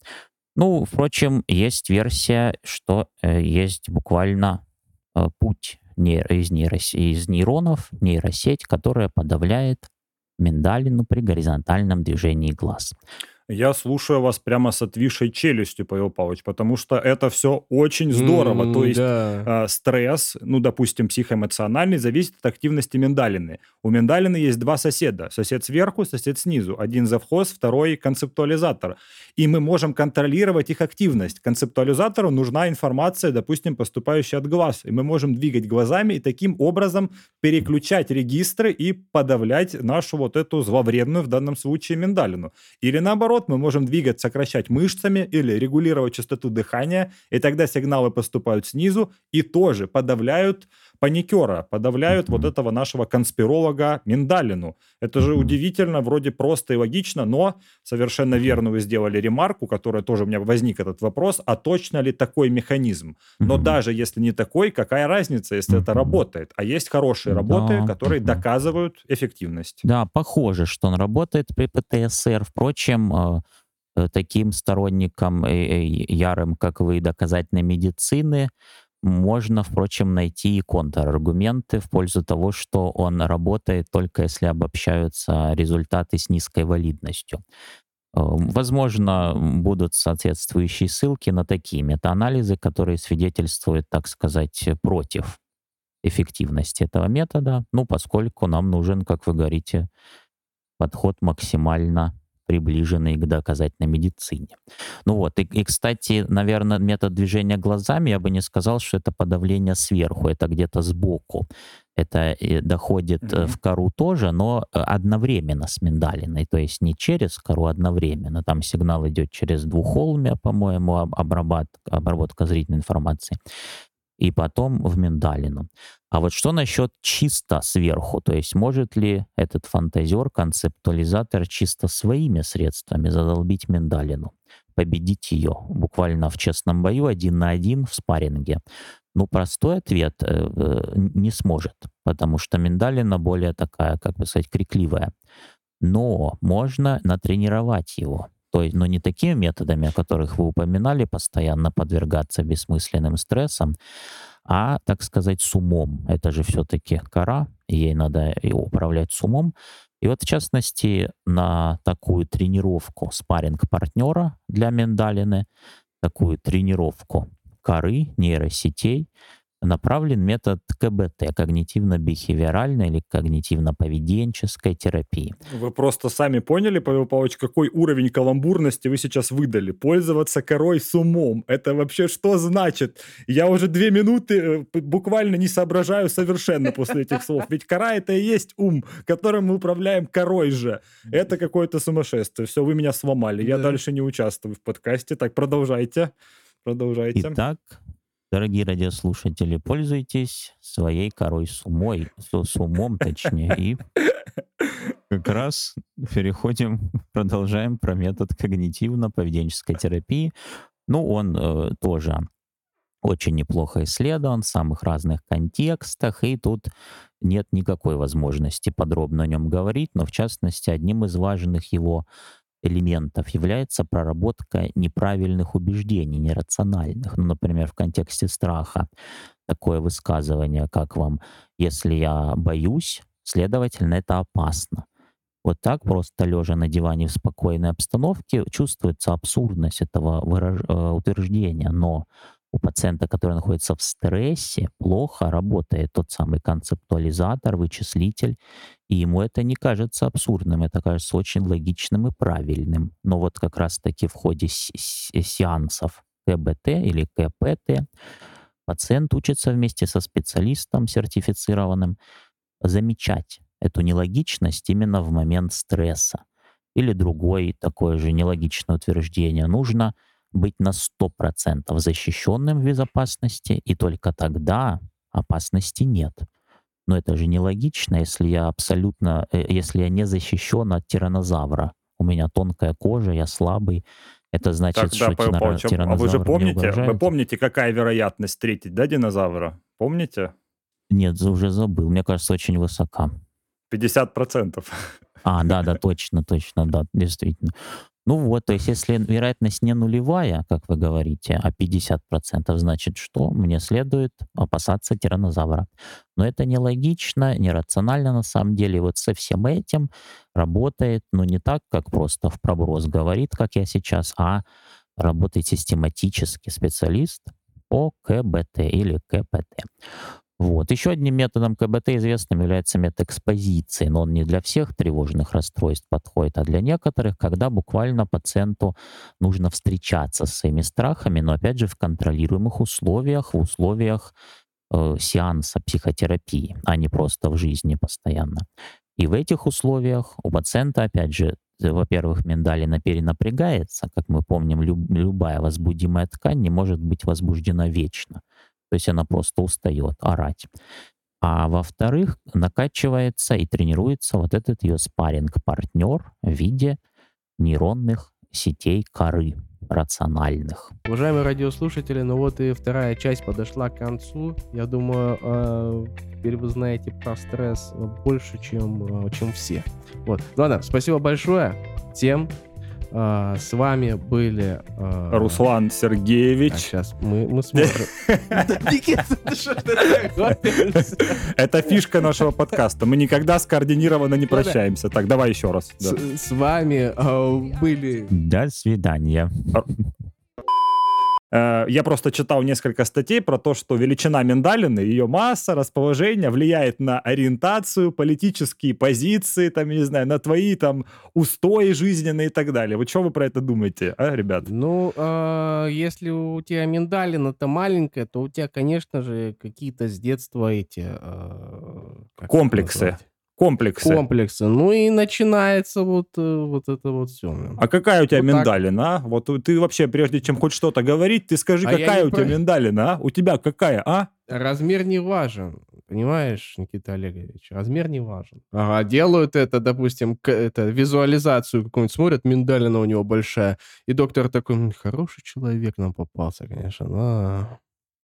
Ну, впрочем, есть версия, что э, есть буквально э, путь нейро, из, нейрос, из нейронов, нейросеть, которая подавляет миндалину при горизонтальном движении глаз. Я слушаю вас прямо с отвисшей челюстью, Павел Павлович, потому что это все очень здорово. То есть да. э, стресс, ну, допустим, психоэмоциональный, зависит от активности миндалины. У миндалины есть два соседа. Сосед сверху, сосед снизу. Один завхоз, второй концептуализатор. И мы можем контролировать их активность. Концептуализатору нужна информация, допустим, поступающая от глаз. И мы можем двигать глазами и таким образом переключать регистры и подавлять нашу вот эту зловредную в данном случае миндалину. Или наоборот, наоборот, мы можем двигать, сокращать мышцами или регулировать частоту дыхания, и тогда сигналы поступают снизу и тоже подавляют паникера, подавляют mm-hmm. вот этого нашего конспиролога Миндалину. Это же удивительно, вроде просто и логично, но совершенно верно вы сделали ремарку, которая тоже у меня возник этот вопрос, а точно ли такой механизм? Но mm-hmm. даже если не такой, какая разница, если mm-hmm. это работает? А есть хорошие работы, да. которые доказывают эффективность. Да, похоже, что он работает при ПТСР. Впрочем, э, э, таким сторонникам э, ярым, как вы, доказательной медицины, можно, впрочем, найти и контраргументы в пользу того, что он работает только если обобщаются результаты с низкой валидностью. Эм, возможно, будут соответствующие ссылки на такие метаанализы, которые свидетельствуют, так сказать, против эффективности этого метода, ну, поскольку нам нужен, как вы говорите, подход максимально приближенные к доказательной медицине. Ну вот, и, и, кстати, наверное, метод движения глазами, я бы не сказал, что это подавление сверху, это где-то сбоку. Это доходит mm-hmm. в кору тоже, но э, одновременно с миндалиной, то есть не через кору, одновременно. Там сигнал идет через двухолмия, по-моему, обработка, обработка зрительной информации и потом в миндалину. А вот что насчет чисто сверху? То есть может ли этот фантазер, концептуализатор чисто своими средствами задолбить миндалину, победить ее буквально в честном бою один на один в спарринге? Ну, простой ответ э, э, не сможет, потому что миндалина более такая, как бы сказать, крикливая. Но можно натренировать его. То есть, но не такими методами, о которых вы упоминали, постоянно подвергаться бессмысленным стрессам, а, так сказать, с умом. Это же все-таки кора, ей надо и управлять с умом. И вот, в частности, на такую тренировку спарринг партнера для миндалины, такую тренировку коры, нейросетей, направлен метод КБТ, когнитивно-бихевиоральной или когнитивно-поведенческой терапии. Вы просто сами поняли, Павел Павлович, какой уровень каламбурности вы сейчас выдали. Пользоваться корой с умом. Это вообще что значит? Я уже две минуты э, буквально не соображаю совершенно после этих слов. Ведь кора это и есть ум, которым мы управляем корой же. Это какое-то сумасшествие. Все, вы меня сломали. Я Да. дальше не участвую в подкасте. Так, продолжайте. Продолжайте. Итак, дорогие радиослушатели, пользуйтесь своей корой с умой, с, умом точнее, и как раз переходим, продолжаем про метод когнитивно-поведенческой терапии. Ну, он э, тоже очень неплохо исследован в самых разных контекстах, и тут нет никакой возможности подробно о нем говорить, но в частности одним из важных его элементов является проработка неправильных убеждений, нерациональных. Ну, например, в контексте страха такое высказывание, как вам «если я боюсь, следовательно, это опасно». Вот так просто лежа на диване в спокойной обстановке чувствуется абсурдность этого выраж- э, утверждения, но у пациента, который находится в стрессе, плохо работает тот самый концептуализатор, вычислитель, и ему это не кажется абсурдным, это кажется очень логичным и правильным. Но вот как раз-таки в ходе сеансов КБТ или КПТ пациент учится вместе со специалистом сертифицированным замечать эту нелогичность именно в момент стресса. Или другое такое же нелогичное утверждение. Нужно быть на 100% защищенным в безопасности, и только тогда опасности нет. Но это же нелогично, если я абсолютно, э, если я не защищен от тиранозавра. У меня тонкая кожа, я слабый. Это значит, Так, да, что Павел тирано- Павлович, а- вы тиранозавр же помните, вы помните, какая вероятность встретить, да, динозавра? Помните? Нет, уже забыл. Мне кажется, очень высока. 50%. А, да, да, точно, точно, да, действительно. Ну вот, то есть если вероятность не нулевая, как вы говорите, а 50%, значит что? Мне следует опасаться тиранозавра. Но это нелогично, нерационально на самом деле. Вот со всем этим работает, ну не так, как просто в проброс говорит, как я сейчас, а работает систематически специалист по КБТ или КПТ. Вот. Еще одним методом КБТ известным является метод экспозиции, но он не для всех тревожных расстройств подходит, а для некоторых, когда буквально пациенту нужно встречаться с своими страхами, но опять же в контролируемых условиях, в условиях э, сеанса психотерапии, а не просто в жизни постоянно. И в этих условиях у пациента, опять же, э, во-первых, миндалина перенапрягается, как мы помним, люб- любая возбудимая ткань не может быть возбуждена вечно. То есть она просто устает орать. А во-вторых, накачивается и тренируется вот этот ее спарринг-партнер в виде нейронных сетей коры рациональных. Уважаемые радиослушатели, ну вот и вторая часть подошла к концу. Я думаю, э, теперь вы знаете про стресс больше, чем, э, чем все. Вот. Ну ладно, спасибо большое всем. Э, С вами были... э, Руслан а Сергеевич. сейчас мы, мы такое говоришь? Это фишка нашего подкаста. Мы никогда скоординированно не Ну прощаемся. Так, давай еще раз. С вами были... До свидания. Э, Я просто читал несколько статей про то, что величина миндалины, ее масса, расположение влияет на ориентацию, политические позиции, там, я не знаю, на твои там устои жизненные и так далее. Вот что вы про это думаете, а, ребят? Ну, э, если у тебя миндалина-то маленькая, то у тебя, конечно же, какие-то с детства эти... э, Комплексы. назвать? Комплексы. Комплексы. Ну и начинается вот, э, вот это вот все. А какая у тебя Вот так. миндалина, а? Вот ты вообще, прежде чем хоть что-то говорить, ты скажи, А какая у тебя про- миндалина, а? У тебя какая, а? Размер не важен, понимаешь, Никита Олегович? Размер не важен. Ага, делают это, допустим, к- это, визуализацию какую-нибудь, смотрят, миндалина у него большая, и доктор такой, «М, хороший человек нам попался, конечно, да.